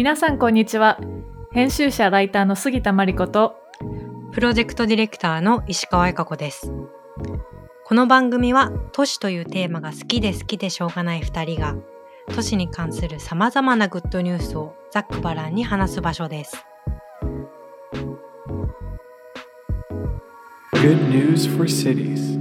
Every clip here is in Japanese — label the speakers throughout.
Speaker 1: 皆さんこんにちは編集者ライターの杉田真理子と
Speaker 2: プロジェクトディレクターの石川恵香子です。この番組は都市というテーマが好きで好きでしょうがない2人が都市に関するさまざまなグッドニュースをざっくばらんに話す場所です。
Speaker 3: Good news for cities.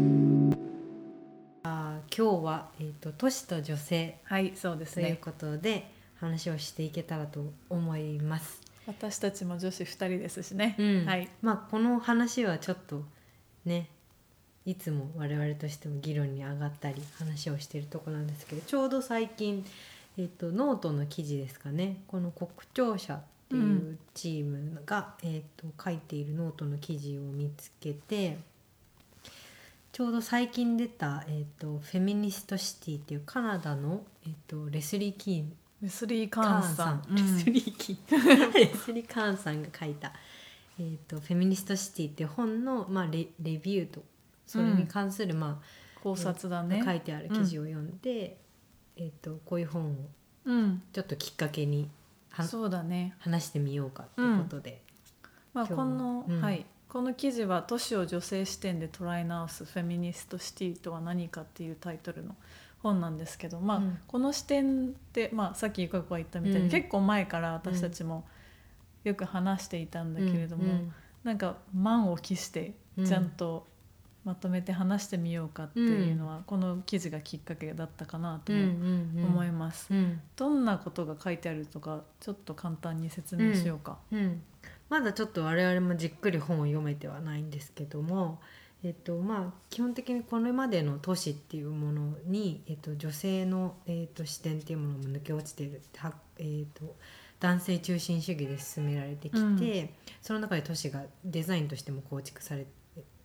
Speaker 2: 今日は、えー、と都市と女性
Speaker 1: はいそうです
Speaker 2: という
Speaker 1: ね
Speaker 2: ことで話をしていけたらと思います。
Speaker 1: 私たちも女子2人ですしね、
Speaker 2: うん。
Speaker 1: はい。
Speaker 2: まあこの話はちょっとねいつも我々としても議論に上がったり話をしているとこなんですけどちょうど最近、えー、とノートの記事ですかね。この国庁舎っていうチームが、えー、と書いているノートの記事を見つけてちょうど最近出た、えーと「フェミニストシティ」っていうカナダの、えー、とレスリー・カーン
Speaker 1: レスリー・カ
Speaker 2: カ
Speaker 1: ーンさん。
Speaker 2: レスリーキー レスリーカーンさんが書いた「えー、とフェミニストシティ」って本の、まあ、レレビューとそれに関する、ま
Speaker 1: 考察だ
Speaker 2: あ
Speaker 1: ね。
Speaker 2: 書いてある記事を読んで、えー、とこういう本を
Speaker 1: うん。
Speaker 2: ちょっときっかけには
Speaker 1: そうだね。
Speaker 2: 話してみようかということで、
Speaker 1: まあ、この、
Speaker 2: うん。
Speaker 1: はい、この記事は「都市を女性視点で捉え直すフェミニストシティとは何か」っていうタイトルの本なんですけど、まあ
Speaker 2: うん。
Speaker 1: この視点って、まあ、さっきゆか子が言ったみたいに、
Speaker 2: うん。
Speaker 1: 結構前から私たちもよく話していたんだけれども、
Speaker 2: うん
Speaker 1: なんか満を期して
Speaker 2: うん
Speaker 1: ちゃんとまとめて話してみようかっていうのは、この記事がきっかけだったかなと思います。
Speaker 2: うん。
Speaker 1: どんなことが書いてあるとかちょっと簡単に説明しようか。
Speaker 2: うん。まだちょっと我々もじっくり本を読めてはないんですけども、えっとまあ、基本的にこれまでの都市っていうものに、えっと、女性の、えっと、視点っていうものも抜け落ちてるは、えっと、男性中心主義で進められてきて、
Speaker 1: うん。
Speaker 2: その中で都市がデザインとしても構築され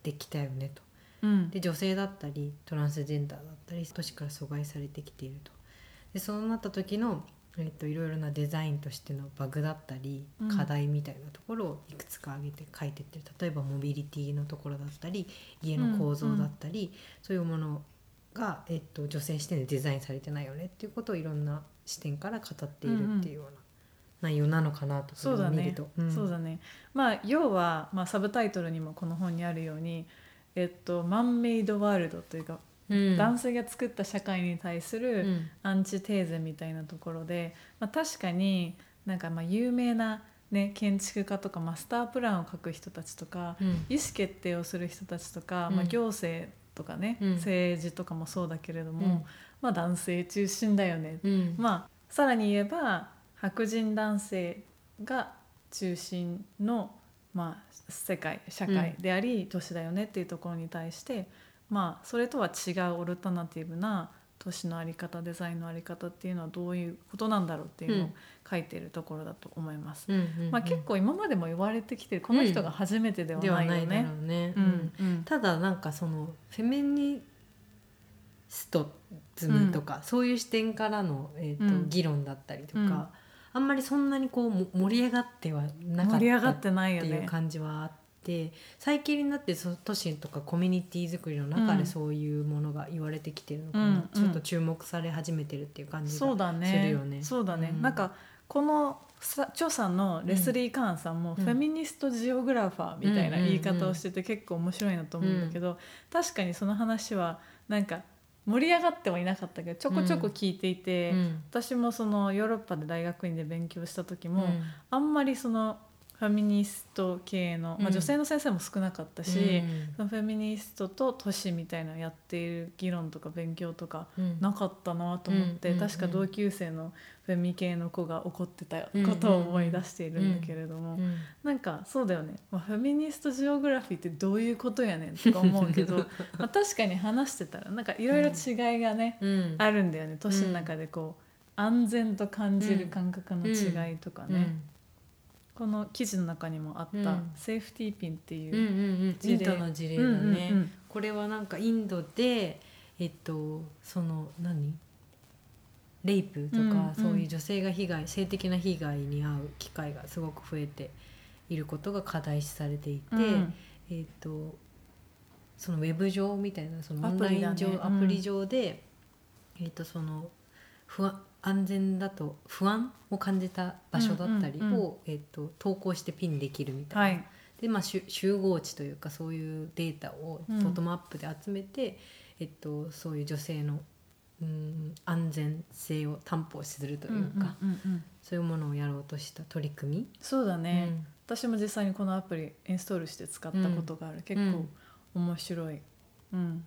Speaker 2: てきたよねと。
Speaker 1: うん。
Speaker 2: で女性だったりトランスジェンダーだったり都市から阻害されてきていると。でそうなった時の、えっといろいろなデザインとしてのバグだったり
Speaker 1: うん。
Speaker 2: 課題みたいなところをいくつか挙げて書いてってる。例えばモビリティのところだったり家の構造だったり、そういうものが、えっと女性視点でデザインされてないよねっていうことをいろんな視点から語っているっていうような内容なのかなと
Speaker 1: そうだね。
Speaker 2: これを見ると。ん。
Speaker 1: そうだね。まあ要は、まあ、サブタイトルにもこの本にあるように「えっと、マンメイドワールド」というか、
Speaker 2: うん。
Speaker 1: 男性が作った社会に対す
Speaker 2: う
Speaker 1: る
Speaker 2: ん。
Speaker 1: アンチテーゼみたいなところで、まあ、確かになんかまあ有名な、ね、建築家とかマスタープランを書く人たちとか、
Speaker 2: うん。
Speaker 1: 意思決定をする人たちとか、
Speaker 2: うん。
Speaker 1: まあ、行政とかね、
Speaker 2: うん。
Speaker 1: 政治とかもそうだけれども、
Speaker 2: うん。
Speaker 1: まあ、男性中心だよね。
Speaker 2: うん。
Speaker 1: まあさらに言えば白人男性が中心の、まあ、世界社会であり、都市だよねっていうところに対して、まあ、それとは違うオルタナティブな都市の在り方デザインの在り方っていうのはどういうことなんだろうっていうのを
Speaker 2: うん
Speaker 1: 書いているところだと思います。
Speaker 2: うんうんうん
Speaker 1: まあ、結構今までも言われてきてるこの人が初めてではないよね。
Speaker 2: うね。
Speaker 1: うんうん
Speaker 2: ただなんかそのフェミニストズムとか、そういう視点からの、えーと
Speaker 1: うん
Speaker 2: 議論だったりとか、
Speaker 1: うん
Speaker 2: あんまりそんなにこうも盛り上がってはなかった
Speaker 1: ってない
Speaker 2: う
Speaker 1: ね。
Speaker 2: 感じはあって最近になってそ都市とかコミュニティ作りの中
Speaker 1: うん。
Speaker 2: でそういうものが言われてきてるのかな、
Speaker 1: うん
Speaker 2: ちょっと注目され始めてるっていう感じ
Speaker 1: そう
Speaker 2: が
Speaker 1: だね。
Speaker 2: するよね。
Speaker 1: そうだね、
Speaker 2: うん。
Speaker 1: なんかこのさ著者のレスリー・カーンさんも、
Speaker 2: うん。
Speaker 1: フェミニストジオグラファーみたいな言い方をしてて結構面白いなと思うんだけど、確かにその話はなんか盛り上がってはいなかったけどちょこちょこ聞いていて、
Speaker 2: うん。
Speaker 1: 私もそのヨーロッパで大学院で勉強した時も、
Speaker 2: うん。
Speaker 1: あんまりそのフェミニスト系の、まあ、
Speaker 2: うん。
Speaker 1: 女性の先生も少なかったし、
Speaker 2: うん
Speaker 1: そのフェミニストと都市みたいなのやっている議論とか勉強とか
Speaker 2: うん。
Speaker 1: なかったなと思って、確か同級生のフェミ系の子が怒ってたことを思い出しているんだけれども、
Speaker 2: うん
Speaker 1: なんかそうだよね、まあ、フェミニストジオグラフィーってどういうことやねんとか思うけど まあ確かに話してたらなんかいろいろ違いがね、
Speaker 2: うん。
Speaker 1: あるんだよね。都市の中でこう安全と感じる感覚の違いとかね、この記事の中にもあった、
Speaker 2: うん。
Speaker 1: セーフティーピンっていう、
Speaker 2: うんうんうん、イン
Speaker 1: 事例
Speaker 2: ドの事例だね、
Speaker 1: うんうんうん。
Speaker 2: これはなんかインドでえっとその何？レイプとか、
Speaker 1: うんうん
Speaker 2: そういう女性が被害性的な被害に遭う機会がすごく増えていることが課題視されていて、
Speaker 1: うん。
Speaker 2: えっとそのウェブ上みたいなその
Speaker 1: ア
Speaker 2: オンライン上アプリ上で、えっとその不安安全だと不安を感じた場所だったりを、
Speaker 1: うんうんうん
Speaker 2: えっと投稿してピンできるみたいな、
Speaker 1: はい。
Speaker 2: で、まあ、集集合値というかそういうデータを
Speaker 1: うん
Speaker 2: ボトムアップで集めて、えっと、そういう女性のうん安全性を担保するというか、
Speaker 1: うんうんうんうん。
Speaker 2: そういうものをやろうとした取り組み。
Speaker 1: そうだね、
Speaker 2: うん。
Speaker 1: 私も実際にこのアプリインストールして使ったことがある、結構面白い。うん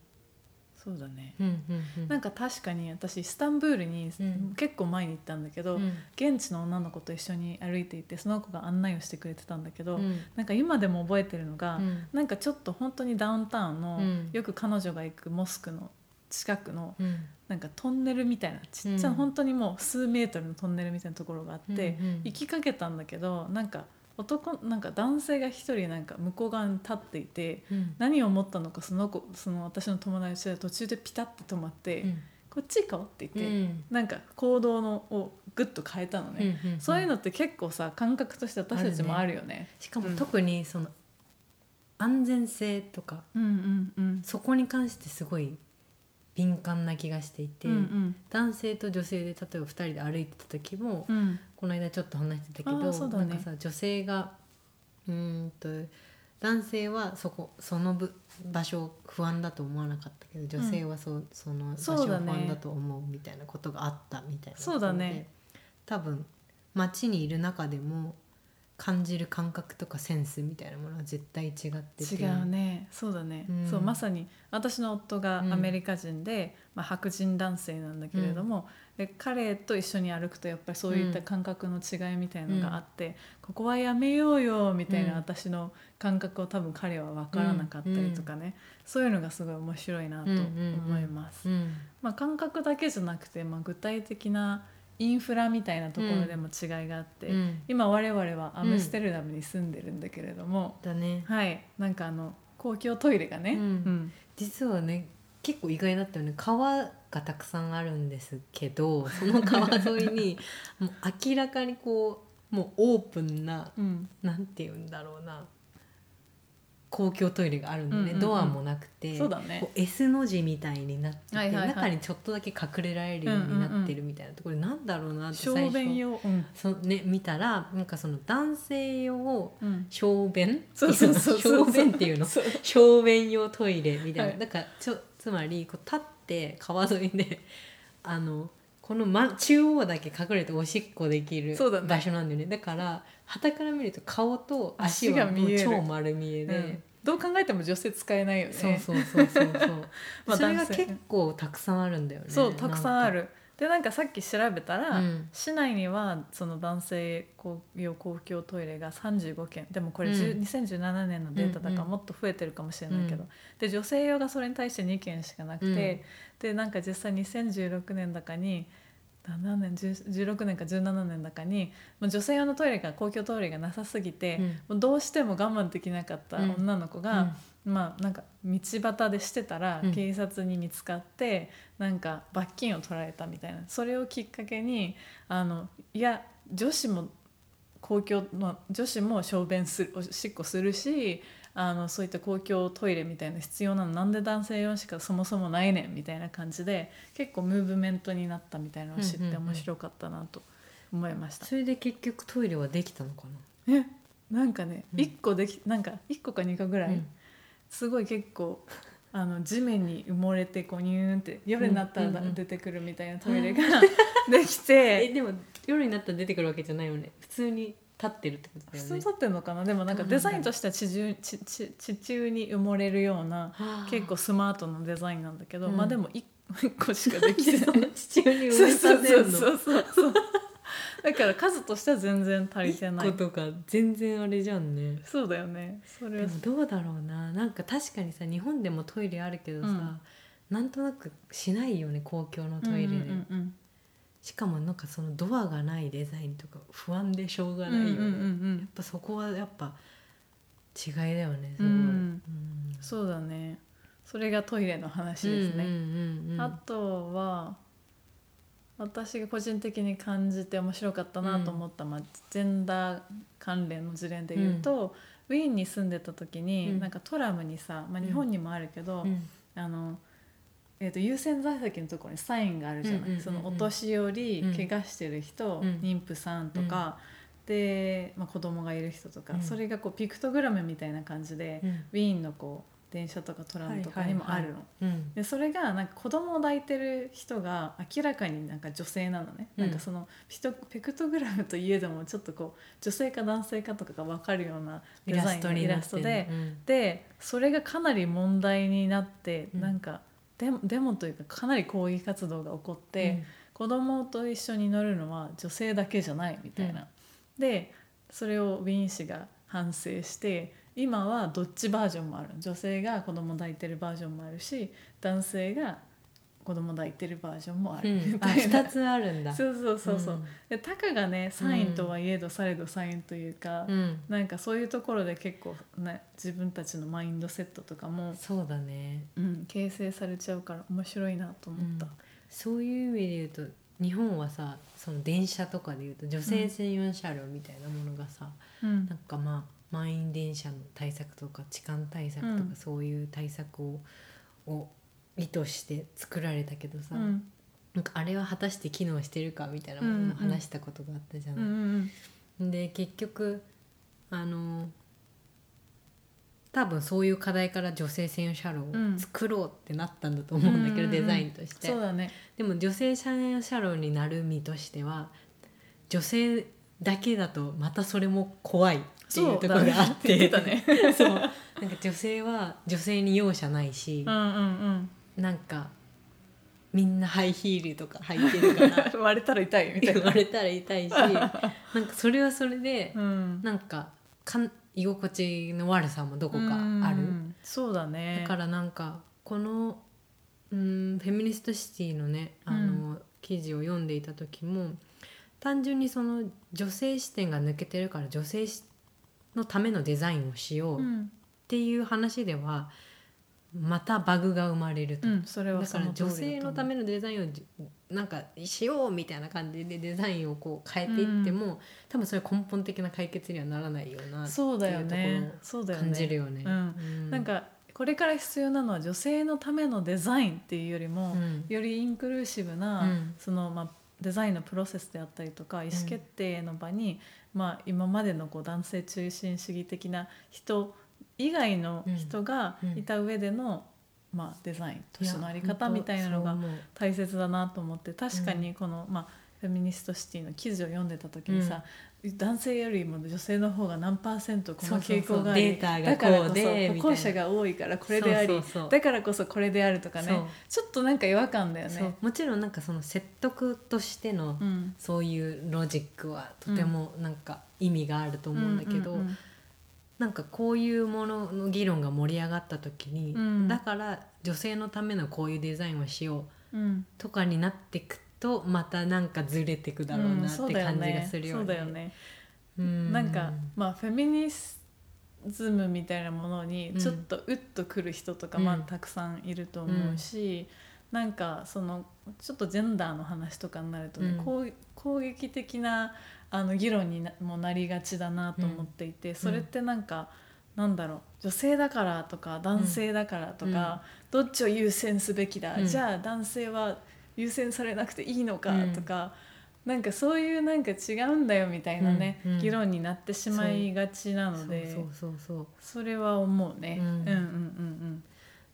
Speaker 1: そうだね、
Speaker 2: うんうんうん。
Speaker 1: なんか確かに私イスタンブールに
Speaker 2: うん。
Speaker 1: 結構前に行ったんだけど、
Speaker 2: うん。
Speaker 1: 現地の女の子と一緒に歩いていてその子が案内をしてくれてたんだけど、
Speaker 2: うん。
Speaker 1: なんか今でも覚えてるのが、
Speaker 2: うん。
Speaker 1: なんかちょっと本当にダウンタウンの、
Speaker 2: うん。
Speaker 1: よく彼女が行くモスクの近くの
Speaker 2: うん。
Speaker 1: なんかトンネルみたいなちっちゃな、
Speaker 2: うん。
Speaker 1: 本当にもう数メートルのトンネルみたいなところがあって、
Speaker 2: うんうん。
Speaker 1: 行きかけたんだけどなんか男なんか男性が一人なんか向こう側に立っていて
Speaker 2: うん。
Speaker 1: 何を思ったのかその子その私の友達は途中でピタッと止まって「こっち行こう」って言って、なんか行動のをグッと変えたのね、
Speaker 2: うんうん
Speaker 1: そういうのって結構さ感覚として私たちもあるよね。
Speaker 2: しかも
Speaker 1: うん。
Speaker 2: 特にその安全性とか
Speaker 1: うんうんうん。
Speaker 2: そこに関してすごい敏感な気がしていて、
Speaker 1: うんうん。
Speaker 2: 男性と女性で例えば2人で歩いてた時も、
Speaker 1: うん。
Speaker 2: この間ちょっと話してたけ
Speaker 1: あ
Speaker 2: ど、
Speaker 1: ね。
Speaker 2: なんかさ女性がうーんと男性はそこそのぶ場所を不安だと思わなかったけど女性はそ,、その場所を不安だと思うみたいなことがあったみたいな
Speaker 1: そうだね。
Speaker 2: 多分街にいる中でも感じる感覚とかセンスみたいなものは絶対違ってて。
Speaker 1: 違うね。そうだね、
Speaker 2: うん。
Speaker 1: そうまさに。私の夫が
Speaker 2: うん。
Speaker 1: アメリカ人で、まあ、白人男性なんだけれども、で彼と一緒に歩くとやっぱりそういった感覚の違いみたいのがあって、ここはやめようよみたいな
Speaker 2: うん。
Speaker 1: 私の感覚を多分彼は分からなかったりとかね、そういうのがすごい面白いなと思います。
Speaker 2: うん。
Speaker 1: まあ、感覚だけじゃなくて、まあ、具体的なインフラみたいなところでも違いがあって、
Speaker 2: うん。
Speaker 1: 今我々はアムステルダムに住んでるんだけれども、
Speaker 2: だね。
Speaker 1: はい。なんかあの公共トイレがね、
Speaker 2: うん。実はね結構意外だったよね。川がたくさんあるんですけどその川沿いに もう明らかにこうもうオープンな
Speaker 1: うん。
Speaker 2: なんて言うんだろうな公共トイレがあるんだね、
Speaker 1: うんうんうん。
Speaker 2: ドアもなくて
Speaker 1: そうだね。
Speaker 2: こう S の字みたいになってて、中にちょっとだけ隠れられるようになってるみたいなところ。で、なんだろうなって
Speaker 1: 小
Speaker 2: 最初
Speaker 1: 便用、うん。
Speaker 2: そね見たらなんかその男性用
Speaker 1: うん、
Speaker 2: 小便？小便っていうの？小便用トイレみたいな、
Speaker 1: はい。
Speaker 2: だからちょつまりこう立って川沿いであのこの、ま、中央だけ隠れておしっこできる場所なんだよね。だから傍から見ると顔と足は
Speaker 1: 足が見える。
Speaker 2: もう超丸見えで、
Speaker 1: うん。どう考えても女性使えないよね。
Speaker 2: そうそうそうそうそう。
Speaker 1: まあ
Speaker 2: それが結構たくさんあるんだよね。
Speaker 1: そうたくさんあ
Speaker 2: な
Speaker 1: るでなんかさっき調べたら、
Speaker 2: うん。
Speaker 1: 市内にはその男性公用公共トイレが35件。でもこれ、
Speaker 2: うん。
Speaker 1: 10 2017年のデータだから
Speaker 2: うんうん
Speaker 1: もっと増えてるかもしれないけど、
Speaker 2: うん。
Speaker 1: で女性用がそれに対して2件しかなくて、でなんか実際2016年だかに何年10 16年か17年だかに女性用のトイレが公共トイレがなさすぎて、
Speaker 2: うん。
Speaker 1: もうどうしても我慢できなかった女の子が、まあなんか道端でしてたら
Speaker 2: うん。
Speaker 1: 警察に見つかって、なんか罰金を取られたみたいな。それをきっかけにあのいや女子も公共の女子も小便するおしっこするしあのそういった公共トイレみたいな必要なのなんで男性用しかそもそもないねんみたいな感じで結構ムーブメントになったみたいなのを知って
Speaker 2: うんうんうん。
Speaker 1: 面白かったなと思いました。
Speaker 2: それで結局トイレはできたのか
Speaker 1: えなんかね、
Speaker 2: うん。
Speaker 1: 一個できなんか1個か2個ぐらい、
Speaker 2: な、
Speaker 1: すごい結構あの地面に埋もれてこうニューンって夜になったら
Speaker 2: うんうんうん
Speaker 1: 出てくるみたいなトイレが できて。
Speaker 2: えでも夜になったら出てくるわけじゃないよね。普通に立ってるってことだよね。
Speaker 1: 普通に立ってるのかな？でもなんかデザインとしては地中地地地中に埋もれるような結構スマートなデザインなんだけど、
Speaker 2: うん。
Speaker 1: まあでも 1, 個しかできてない。
Speaker 2: 地中に埋め
Speaker 1: そうそう
Speaker 2: させるの
Speaker 1: そうそうそうだから数としては全然足りてない。
Speaker 2: 一個とか全然あれじゃんね。
Speaker 1: そうだよね。それは。
Speaker 2: でもどうだろうな。なんか確かにさ日本でもトイレあるけどさ、
Speaker 1: うん。
Speaker 2: なんとなくしないよね公共のトイレで、
Speaker 1: うんうんうん
Speaker 2: しかもなんかそのドアがないデザインとか不安でしょうがないよね、
Speaker 1: うんうんうんうん。
Speaker 2: やっぱそこはやっぱ違いだよねすごい、
Speaker 1: うん。
Speaker 2: うん。
Speaker 1: そうだね。それがトイレの話ですね、
Speaker 2: うんうんうんうん。
Speaker 1: あとは私が個人的に感じて面白かったなと思った、まあ、ジェンダー関連の事例で言うと、ウィーンに住んでた時に、
Speaker 2: うん。
Speaker 1: なんかトラムにさ、まあ、日本にもあるけど、
Speaker 2: うん。
Speaker 1: あのえー、と優先座席のところにサインがあるじゃない、
Speaker 2: うんうんうんうん
Speaker 1: そのお年寄り、
Speaker 2: うん
Speaker 1: 怪我してる人、
Speaker 2: うん。
Speaker 1: 妊婦さんとか、で、まあ、子供がいる人とか、
Speaker 2: うん。
Speaker 1: それがこうピクトグラムみたいな感じで、
Speaker 2: うん。
Speaker 1: ウィーンのこう電車とかトラムとかにもあるの。
Speaker 2: うん。
Speaker 1: でそれがなんか子供を抱いてる人が明らかになんか女性なのね、
Speaker 2: うん。
Speaker 1: なんかそのピトペクトグラムといえどもちょっとこう女性か男性かとかが分かるような
Speaker 2: イラスト
Speaker 1: デザインのイラストで、
Speaker 2: うん。
Speaker 1: でそれがかなり問題になって、
Speaker 2: うん。
Speaker 1: なんかデモデモというかかなり抗議活動が起こって、子供と一緒に乗るのは女性だけじゃないみたいな。でそれをウィーン氏が反省して今はどっちバージョンもある。女性が子供抱いてるバージョンもあるし男性が子供抱いてるバージョンもある。
Speaker 2: うん。あ
Speaker 1: みたいな。
Speaker 2: 二つあるんだ。
Speaker 1: そうそうそうそう。
Speaker 2: ん。
Speaker 1: でタカがねサインとはいえどされどサインというか、
Speaker 2: うん。
Speaker 1: なんかそういうところで結構ね自分たちのマインドセットとかも、
Speaker 2: そうだね。
Speaker 1: うん、形成されちゃうから面白いなと思った。
Speaker 2: そういう意味で言うと日本はさその電車とかで言うと女性専用車両みたいなものがさ、
Speaker 1: うん。
Speaker 2: なんかまあ満員電車の対策とか痴漢対策とか、
Speaker 1: うん
Speaker 2: そういう対策をを意図して作られたけどさ、
Speaker 1: うん
Speaker 2: なんかあれは果たして機能してるかみたいなものも話したことがあったじゃ
Speaker 1: う
Speaker 2: ない。
Speaker 1: んうん
Speaker 2: で結局あの多分そういう課題から女性専用車両を
Speaker 1: うん
Speaker 2: 作ろうってなったんだと思うんだけど、
Speaker 1: うん
Speaker 2: デザインとして。
Speaker 1: そうだね。
Speaker 2: でも女性専用車両になる身としては女性だけだとまたそれも怖いっていうところがあっ
Speaker 1: てね。
Speaker 2: そうなんか女性は女性に容赦ないし
Speaker 1: う、んうん
Speaker 2: なんかみんなハイヒールとか履いてるから
Speaker 1: うん。割れたら痛いみたいな。
Speaker 2: 言われたら痛いしなんかそれはそれで
Speaker 1: うん。
Speaker 2: なんかかん居心地の悪さもどこかある。
Speaker 1: うんそうだね。
Speaker 2: だからなんかこのうんフェミニストシティのねあの、記事を読んでいた時も単純にその女性視点が抜けてるから女性しのためのデザインをしようっ
Speaker 1: うん、
Speaker 2: ていう話ではまたバグが生まれると。
Speaker 1: うん、それは
Speaker 2: だから女性のためのデザインをじなんかしようみたいな感じでデザインをこう変えていっても、多分それ根本的な解決にはならないよなって
Speaker 1: そうだよ
Speaker 2: いうとこ
Speaker 1: ね。そうだよね。
Speaker 2: ろを感じるよね。
Speaker 1: うん
Speaker 2: うん
Speaker 1: なんかこれから必要なのは女性のためのデザインっていうよりも、
Speaker 2: うん
Speaker 1: よりインクルーシブな、
Speaker 2: うん
Speaker 1: そのまあデザインのプロセスであったりとか意思決定の場に、まあ、今までのこう男性中心主義的な人以外の人がいた上での、まあ、デザイン都市の在り方みたいなのが大切だなと思って確かにこの、まあ、フェミニストシティの記事を読んでた時にさ、男性よりも女性の方が何パーセントこの傾向がありだからこそ歩行者が多いからこれでありだからこそこれであるとかね。ちょっとなんか違和感だよね。
Speaker 2: もちろんなんかその説得としての
Speaker 1: うん。
Speaker 2: そういうロジックはとてもなんか意味があると思うんだけど、
Speaker 1: う
Speaker 2: なんかこういうものの議論が盛り上がった時に、
Speaker 1: うん。
Speaker 2: だから女性のためのこういうデザインをしよう
Speaker 1: うん。
Speaker 2: とかになっていくとまたなんかずれてくだろうなって感じがするよね。
Speaker 1: そうだよね。
Speaker 2: うん。
Speaker 1: なんかまあフェミニズムみたいなものに
Speaker 2: うん。
Speaker 1: ちょっとウッとくる人とか、
Speaker 2: うん。
Speaker 1: まあたくさんいると思うし、なんかそのちょっとジェンダーの話とかになるとね、
Speaker 2: うん。
Speaker 1: こう攻撃的なあの議論になもなりがちだなと思っていて、それってなんか。なんだろう女性だからとか男性だからとか、どっちを優先すべきだ、
Speaker 2: うん。
Speaker 1: じゃあ男性は優先されなくていいのか
Speaker 2: うん。
Speaker 1: とか、なんかそういうなんか違うんだよみたいなね、
Speaker 2: うんうん。
Speaker 1: 議論になってしまいがちなので
Speaker 2: そうそうそうそう。
Speaker 1: それは思うね、
Speaker 2: うん。
Speaker 1: うん、うんうん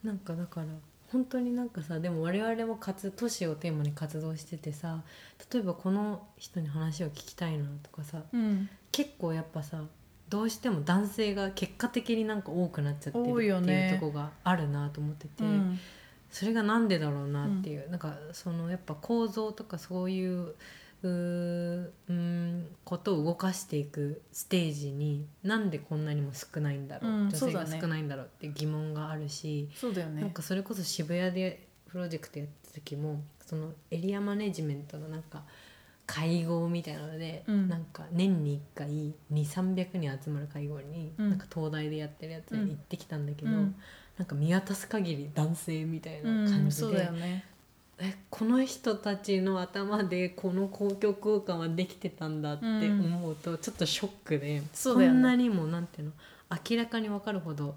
Speaker 2: なんかだから本当になんかさでも我々も活都市をテーマに活動しててさ例えばこの人に話を聞きたいなとかさ
Speaker 1: うん。うん
Speaker 2: 結構やっぱさどうしても男性が結果的になんか多くなっちゃってるって
Speaker 1: ね
Speaker 2: いうとこがあるなと思ってて、
Speaker 1: うん
Speaker 2: それがなんでだろうなっていう、なんかそのやっぱ構造とかそういううんことを動かしていくステージになんでこんなにも少ないんだろう、
Speaker 1: うん
Speaker 2: 女性が少ないんだろうって疑問があるし、
Speaker 1: そうだよね。
Speaker 2: なんかそれこそ渋谷でプロジェクトやった時もそのエリアマネジメントのなんか会合みたいなので、
Speaker 1: うん。
Speaker 2: なんか年に1回2300人集まる会合に、
Speaker 1: うん。
Speaker 2: なんか東大でやってるやつに行ってきたんだけど、
Speaker 1: うん
Speaker 2: なんか見渡す限り男性みたいな
Speaker 1: うん
Speaker 2: 感じで。
Speaker 1: そうだよ、ね。
Speaker 2: えこの人たちの頭でこの公共空間はできてたんだって思うとちょっとショックで、
Speaker 1: そうだよね。
Speaker 2: こんなにもなんていうの？明らかに分かるほど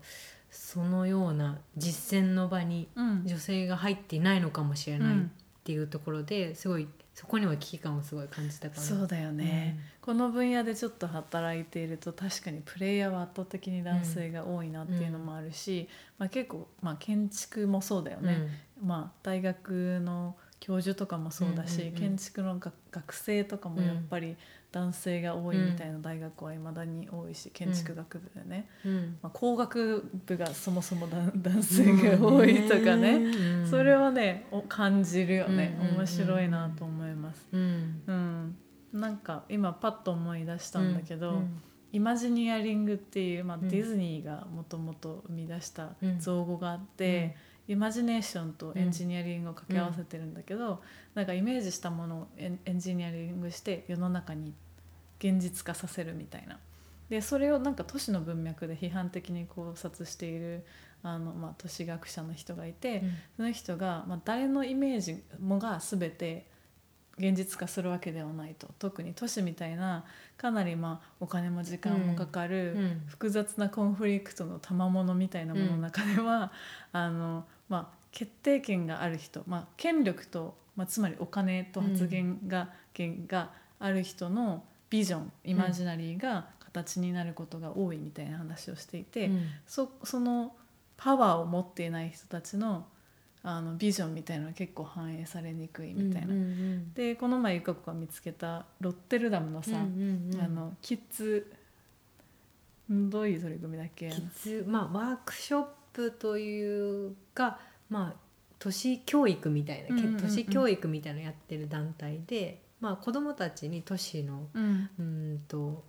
Speaker 2: そのような実践の場に
Speaker 1: うん。
Speaker 2: 女性が入っていないのかもしれないっ
Speaker 1: うん
Speaker 2: ていうところですごいそこには危機感をすごい感じたかな。
Speaker 1: そうだよね、この分野でちょっと働いていると確かにプレイヤーは圧倒的に男性が多いなっていうのもあるし、まあ、結構、まあ、建築もそうだよ
Speaker 2: うん。
Speaker 1: ね、まあ、大学の教授とかもそうだし、
Speaker 2: うんうんうん
Speaker 1: 建築のが学生とかもやっぱり男性が多いみたいな大学はいまだに多いし建築学部でね、
Speaker 2: うん。
Speaker 1: まあ、工学部がそもそもだ男性が多いとかね、
Speaker 2: うん。
Speaker 1: それはねお感じるよね、
Speaker 2: うんうんうん。うん
Speaker 1: 面白いなと思います。
Speaker 2: うん。
Speaker 1: うん、なんか今パッと思い出したんだけど、
Speaker 2: うん
Speaker 1: イマジニアリングっていう、まあ、
Speaker 2: うん。
Speaker 1: ディズニーがもともと生み出した
Speaker 2: うん。
Speaker 1: 造語があって、イマジネーションとエンジニアリングを掛け合わせてるんだけど、なんかイメージしたものをエンジニアリングして世の中に現実化させるみたいな。でそれをなんか都市の文脈で批判的に考察しているあの、まあ、都市学者の人がいて、その人が、まあ、誰のイメージもが全て現実化するわけではないと。特に都市みたいなかなりまあお金も時間もかかる、
Speaker 2: うん。
Speaker 1: 複雑なコンフリクトの賜物みたいなものの中では、あのまあ、決定権がある人、まあ、権力と、まあ、つまりお金と発言が,、権がある人のビジョンイマジナリーが形になることが多いみたいな話をしていて。
Speaker 2: うん
Speaker 1: そそのパワーを持っていない人たちのあのビジョンみたいなのが結構反映されにくいみたいな。
Speaker 2: うんうん
Speaker 1: でこの前ゆか子が見つけたロッテルダムのさ、
Speaker 2: うんうんうん
Speaker 1: あのキッズんどういう取り組みだっけ？
Speaker 2: キッズまあワークショップというかまあ都市教育みたいな、
Speaker 1: うんうんうん。
Speaker 2: 都市教育みたいなのやってる団体で、まあ、子どもたちに都市の
Speaker 1: うん。
Speaker 2: うーんと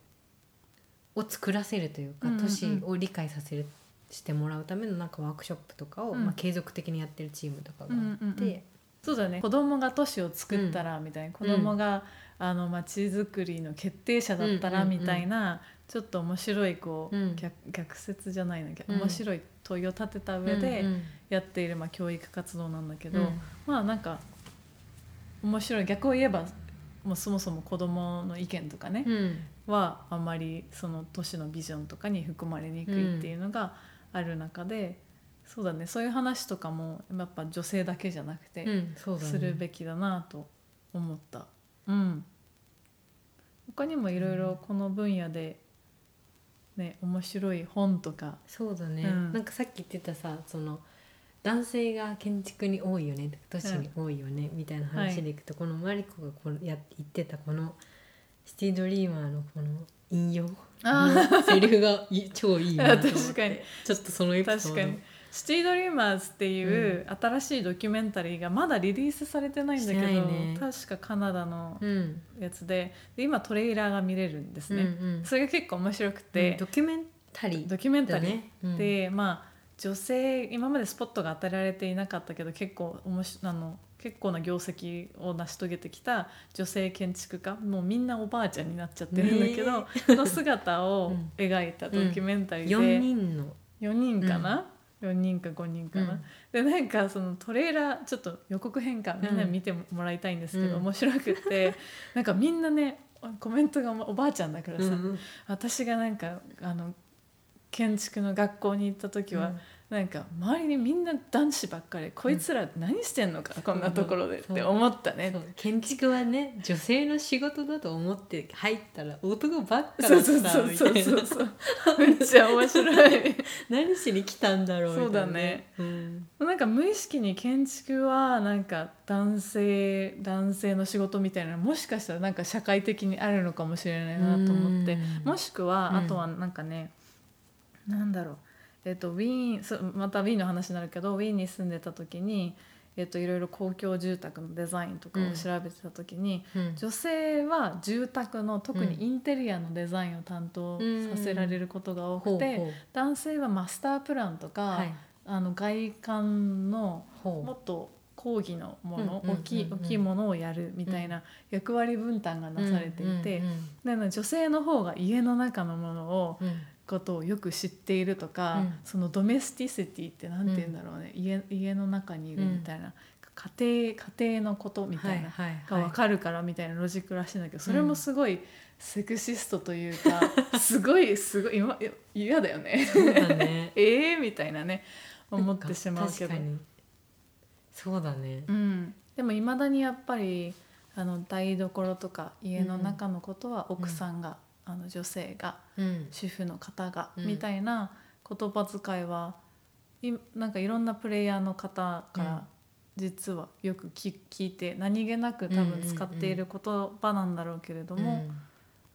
Speaker 2: を作らせるというか、
Speaker 1: うんうんうん。
Speaker 2: 都市を理解させるしてもらうためのなんかワークショップとかを、
Speaker 1: うん。
Speaker 2: まあ、継続的にやってるチームとかがあって、
Speaker 1: うんうんうんそうだね。子供が都市を作ったらみたいな、子供があの街づくりの決定者だったら
Speaker 2: うんうんうん。
Speaker 1: みたいな、ちょっと面白いこう、
Speaker 2: うん。
Speaker 1: 逆逆説じゃないんだけど、
Speaker 2: うん。
Speaker 1: 面白い問いを立てた上でやっている、まあ、教育活動なんだけど、
Speaker 2: うん。
Speaker 1: まあなんか面白い。逆を言えばもうそもそも子供の意見とかね、
Speaker 2: うん。
Speaker 1: はあまりその都市のビジョンとかに含まれにくいっていうのがある中で、そうだね。そういう話とかもやっぱ女性だけじゃなくて、
Speaker 2: うん。ね。
Speaker 1: するべきだなと思った。うん、他にもいろいろこの分野で、ね、面白い本とか、
Speaker 2: そうだね、
Speaker 1: うん。
Speaker 2: なんかさっき言ってたさその男性が建築に多いよね都市に多いよね、みたいな話でいくと、このマリコがこのや言ってたこのシティドリーマーのこの引用
Speaker 1: あ
Speaker 2: のセリフがい超いいなと思って。
Speaker 1: 確かに。
Speaker 2: ちょっとそのエピソード。
Speaker 1: 確かに「シティ・ドリーマーズ」っていう新しいドキュメンタリーがまだリリースされてないんだけど、
Speaker 2: ね。
Speaker 1: 確かカナダの
Speaker 2: うん。
Speaker 1: やつでで今トレーラーが見れるんですね、
Speaker 2: うんうん。
Speaker 1: それが結構面白く
Speaker 2: で
Speaker 1: て、
Speaker 2: ドキュメンタリー
Speaker 1: ドキュメンタリー、
Speaker 2: だね、うん。
Speaker 1: でまあ女性今までスポットが当てられていなかったけど結構おもしあの結構な業績を成し遂げてきた女性建築家もうみんなおばあちゃんになっちゃってるんだけど、の姿を描いたドキュメンタリーで、
Speaker 2: 4人の。
Speaker 1: 4人かな、4人か5人かな、
Speaker 2: うん。
Speaker 1: でなんかそのトレーラーちょっと予告編かみんなに見てもらいたいんですけど、
Speaker 2: うん。
Speaker 1: 面白くって なんかみんなねコメントがおばあちゃんだからさ、
Speaker 2: うん
Speaker 1: 私がなんかあの建築の学校に行った時は、なんか周りにみんな男子ばっかりこいつら何してんのか、こんなところでって思ったね。
Speaker 2: 建築はね女性の仕事だと思って入ったら男ばっかだ
Speaker 1: そう
Speaker 2: った
Speaker 1: そうそう
Speaker 2: みたいな
Speaker 1: そうそうそう。めっちゃ面白い。
Speaker 2: 何しに来たんだろう
Speaker 1: そうだね、
Speaker 2: うん。
Speaker 1: なんか無意識に建築はなんか男性男性の仕事みたいなのもしかしたらなんか社会的にあるのかもしれないなと思って。
Speaker 2: うん。
Speaker 1: もしくは
Speaker 2: うん
Speaker 1: あとはなんかね、なんだろうえっとウィーンそまたウィーンの話になるけどウィーンに住んでた時に、えっと、いろいろ公共住宅のデザインとかを調べてた時に、
Speaker 2: うん。
Speaker 1: 女性は住宅の特にインテリアのデザインを担当させられることが多くて、男性はマスタープランとか、
Speaker 2: はい。
Speaker 1: あの外観のもっと講義のもの、大きい大きいものをやるみたいな役割分担がなされていて、
Speaker 2: うん
Speaker 1: なので女性の方が家の中のものをことをよく知っているとか、
Speaker 2: うん。
Speaker 1: そのドメスティシティって何て言うんだろうね、家家の中にいるみたいな、家庭家庭のことみたいな、
Speaker 2: はいはい
Speaker 1: が分かるからみたいなロジックらしいんだけどそれもすごいセクシストというか、すごいすごい今嫌だよね。
Speaker 2: ね。
Speaker 1: ええみたいなね思ってしまうけど。
Speaker 2: そうだね。
Speaker 1: うん、でもいまだにやっぱりあの台所とか家の中のことは奥さんが、あの女性が
Speaker 2: うん。
Speaker 1: 主婦の方が、
Speaker 2: うん。
Speaker 1: みたいな言葉遣いはいなんかいろんなプレイヤーの方か
Speaker 2: うん。
Speaker 1: ら実はよく聞聞いて何気なく多分使っている言葉なんだろうけれども、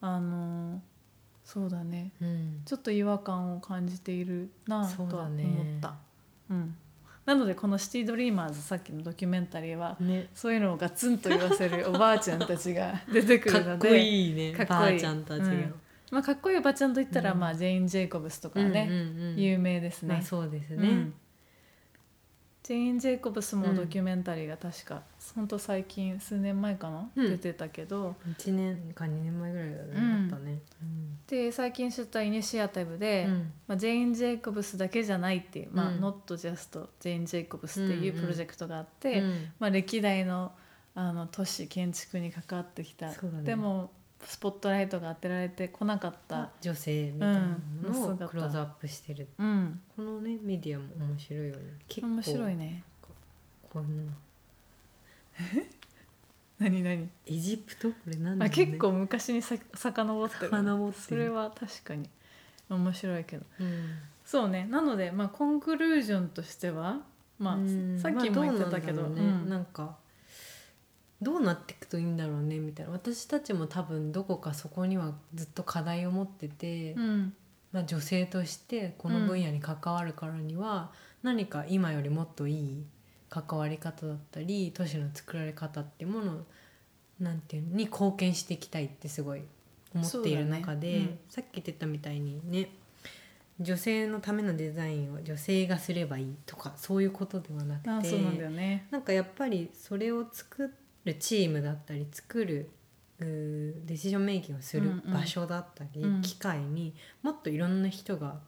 Speaker 1: あのそうだね。ちょっと違和感を感じているなとは思った。うんなのでこの「シティ・ドリーマーズ」さっきのドキュメンタリーは
Speaker 2: ね。
Speaker 1: そういうのをガツンと言わせる おばあちゃんたちが出てく
Speaker 2: か
Speaker 1: るので
Speaker 2: っこいいね
Speaker 1: かっこいい。
Speaker 2: ばあちゃんたちが、
Speaker 1: うん。まあ、かっこいいおばちゃんといったら、
Speaker 2: うん。
Speaker 1: まあ、ジェイン・ジェイコブスとかね、有名ですね。
Speaker 2: まあそうですね、
Speaker 1: うんジェイン・ジェイコブスもドキュメンタリーが確か、ほんと最近数年前かな、
Speaker 2: うん。
Speaker 1: 出てたけど。
Speaker 2: 1年か2年前ぐらいだね、
Speaker 1: うん
Speaker 2: だったね。
Speaker 1: で最近知ったイニシアティブで、
Speaker 2: うん。
Speaker 1: まあ、ジェイン・ジェイコブスだけじゃないっていう、まあ、
Speaker 2: うん
Speaker 1: Not Just ジェイン・ジェイコブスっていう
Speaker 2: うんうん
Speaker 1: プロジェクトがあって、
Speaker 2: うん
Speaker 1: まあ、歴代のあの都市建築に関わってきた、
Speaker 2: ね。
Speaker 1: でもスポットライトが当てられてこなかった、
Speaker 2: 女性みたいな
Speaker 1: うん
Speaker 2: のを
Speaker 1: 姿。
Speaker 2: クローズアップしてる、
Speaker 1: うん、
Speaker 2: このねメディアも面白いよね。結構。
Speaker 1: 面白いね。
Speaker 2: こんな。
Speaker 1: 何何？
Speaker 2: エジプト？これなんだね。
Speaker 1: 結構昔にさ遡ってる。
Speaker 2: 遡ってる。
Speaker 1: それは確かに。面白いけど。
Speaker 2: うん。
Speaker 1: そうね。なのでまあコンクルージョンとしてはまあ、
Speaker 2: うん。
Speaker 1: さっきも言ってたけど、
Speaker 2: まあうなんね。
Speaker 1: うん。
Speaker 2: なんかどうなっていくといいんだろうねみたいな。私たちも多分どこかそこにはずっと課題を持ってて、
Speaker 1: うん。
Speaker 2: まあ、女性としてこの分野に関わるからには、何か今よりもっといい関わり方だったり都市の作られ方っていうものなんていうのに貢献していきたいってすごい思っている中で、
Speaker 1: ねうん。
Speaker 2: さっき言ってたみたいにね女性のためのデザインを女性がすればいいとかそういうことではなくて
Speaker 1: なんだよね。
Speaker 2: なんかやっぱりそれを作るチームだったり作るディシジョンメイキングをする
Speaker 1: うんうん。
Speaker 2: 場所だったり、
Speaker 1: うん。
Speaker 2: 機会にもっといろんな人が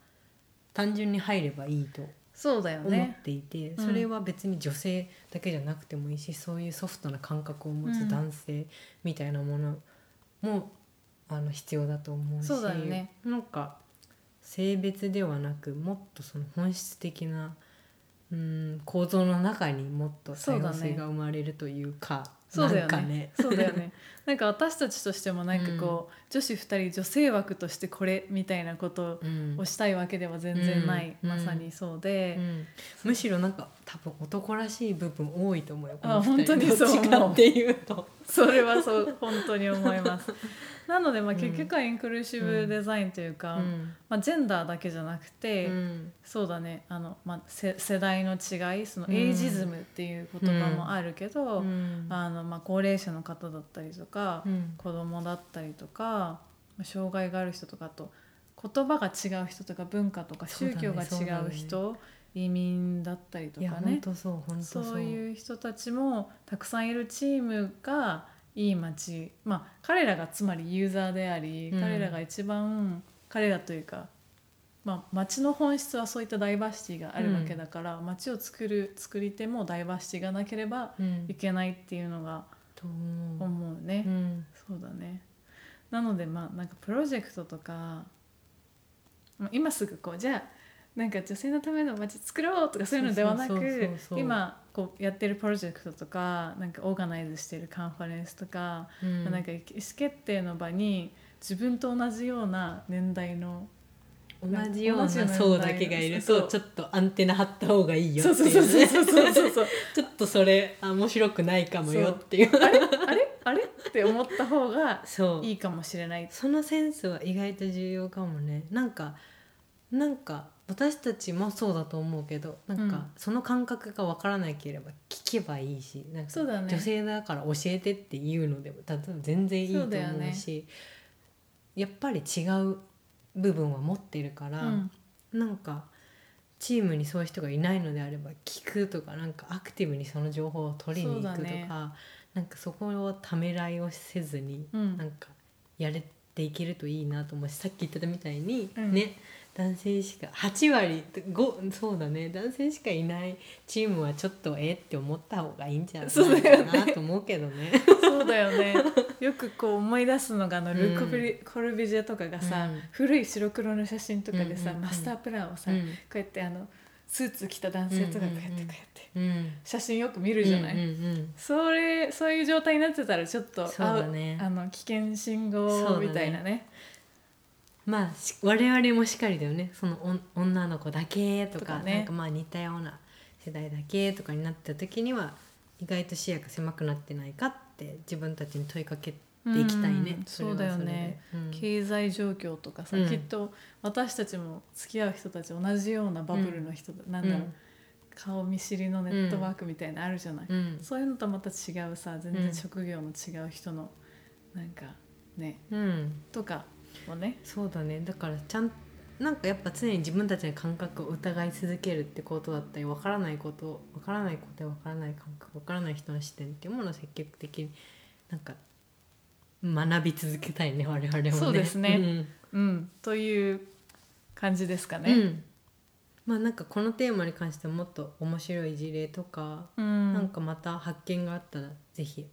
Speaker 2: 単純に入ればいいと
Speaker 1: そうだよ
Speaker 2: 思っ
Speaker 1: ね
Speaker 2: ていて、
Speaker 1: うん。
Speaker 2: それは別に女性だけじゃなくてもいいしそういうソフトな感覚を持
Speaker 1: うん。
Speaker 2: つ男性みたいなものも、あの必要だと思うし
Speaker 1: そうだよね。
Speaker 2: なんか性別ではなくもっとその本質的なうん構造の中にもっと多様性が生まれるというか
Speaker 1: そうだよね。
Speaker 2: ね。
Speaker 1: そうだよね。なんか私たちとしてもなんかこう、女子2人女性枠としてこれみたいなこと
Speaker 2: うん。
Speaker 1: をしたいわけでは全然ない、
Speaker 2: うん。
Speaker 1: まさにそうで、
Speaker 2: うん。むしろなんか多分男らしい部分多いと思うよこの
Speaker 1: あ
Speaker 2: 二人。
Speaker 1: 本当にそう思う。
Speaker 2: どっちかっていうと。
Speaker 1: それはそう本当に思います。なのでまあ
Speaker 2: うん。
Speaker 1: 結局はインクルーシブデザインというか、
Speaker 2: うん。
Speaker 1: まあ、ジェンダーだけじゃなくて、
Speaker 2: うん。
Speaker 1: そうだねあの、まあ、せ世代の違いその
Speaker 2: うん。
Speaker 1: エイジズムっていう言葉もあるけど、
Speaker 2: うん。
Speaker 1: あのまあ、高齢者の方だったりとか、
Speaker 2: うん。
Speaker 1: 子供だったりとかまあ障害がある人とかあと言葉が違う人とか文化とか宗教が違う人移民だったりとかね。
Speaker 2: そう
Speaker 1: いう人たちもたくさんいるチームがいい街。まあ彼らがつまりユーザーであり、
Speaker 2: うん。
Speaker 1: 彼らが一番彼らというか、まあ、街の本質はそういったダイバーシティがあるわけだから、街を作る作り手もダイバーシティがなければ
Speaker 2: うん。
Speaker 1: いけないっていうのが
Speaker 2: と思う
Speaker 1: ね。
Speaker 2: うん。
Speaker 1: そうだね。なのでまあなんかプロジェクトとかまあ今すぐこうじゃあなんか女性のための街作ろうとかそういうのではなく今こうやってるプロジェクトとかなんかオーガナイズしてるカンファレンスとか、
Speaker 2: うん。
Speaker 1: なんか意思決定の場に自分と同じような年代の
Speaker 2: 同じような層だけがいるとちょっとアンテナ張った方がいいよっていうちょっとそれあ面白くないかもよっていう
Speaker 1: あれあれあれって思った方がいいかもしれない
Speaker 2: そのセンスは意外と重要かもねなんかなんか私たちもそうだと思うけどなんか、
Speaker 1: うん。
Speaker 2: その感覚が分からなければ聞けばいいしなんか女性だから教えてっていうのでも全然いいと思
Speaker 1: そう
Speaker 2: しやっぱり違う部分は持ってるから、
Speaker 1: うん。
Speaker 2: なんかチームにそういう人がいないのであれば聞くとかなんかアクティブにその情報を取りに行くとか、なんかそこをためらいをせずに
Speaker 1: うん。
Speaker 2: なんかやれていけるといいなと思うしさっき言ってたみたいに、
Speaker 1: うん。
Speaker 2: ね男性しか8割5そうだね。男性しかいないチームはちょっとえって思った方がいいんじゃない
Speaker 1: そうだよね
Speaker 2: かなと思うけどね。
Speaker 1: そうだよね。よくこう思い出すのがあの
Speaker 2: うん
Speaker 1: ル・コルビコルビジェとかがさ、
Speaker 2: うん。
Speaker 1: 古い白黒の写真とかでさ、
Speaker 2: うんうんうん。
Speaker 1: マスタープランをさ、
Speaker 2: うん。
Speaker 1: こうやってあのスーツ着た男性とかこうやってこうやって。
Speaker 2: うん
Speaker 1: 写真よく見るじゃない、
Speaker 2: うんうんうん
Speaker 1: それそういう状態になってたらちょっと
Speaker 2: ね。
Speaker 1: ああの危険信号みたいなね
Speaker 2: まあし我々もしかりだよね。その女の子だけとか
Speaker 1: ね。
Speaker 2: なんかまあ似たような世代だけとかになった時には意外と視野が狭くなってないかって自分たちに問いかけていきたいね。
Speaker 1: うん。
Speaker 2: れは
Speaker 1: そうだよね。
Speaker 2: うん。
Speaker 1: 経済状況とかさ、
Speaker 2: うん。
Speaker 1: きっと私たちも付き合う人たち同じようなバブルの人だ、なんだろう、顔見知りのネットワークみたいなのあるじゃない、
Speaker 2: うん。
Speaker 1: そういうのとまた違うさ全然職業の違う人のなんかね
Speaker 2: うん。
Speaker 1: とかもね
Speaker 2: そうだね。だからちゃんなんかやっぱ常に自分たちの感覚を疑い続けるってことだったりわからないことわからないことやわからない感覚わからない人の視点っていうものを積極的になんか学び続けたいね。我々もね。
Speaker 1: そうですね。
Speaker 2: うん。
Speaker 1: うん。という感じですかね。
Speaker 2: うん。まあなんかこのテーマに関してはもっと面白い事例とか、
Speaker 1: うん。
Speaker 2: なんかまた発見があったらぜひ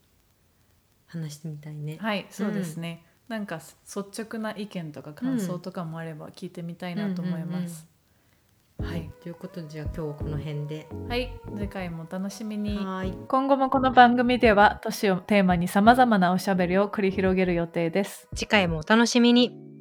Speaker 2: 話してみたいね。
Speaker 1: はいそうですね、なんか率直な意見とか感想とかもあれば聞いてみたいなと思います。
Speaker 2: はい、ということでじゃあ今日はこの辺で。
Speaker 1: はい次回もお楽しみに。
Speaker 2: はーい
Speaker 1: 今後もこの番組では都市をテーマにさまざまなおしゃべりを繰り広げる予定です。
Speaker 2: 次回もお楽しみに。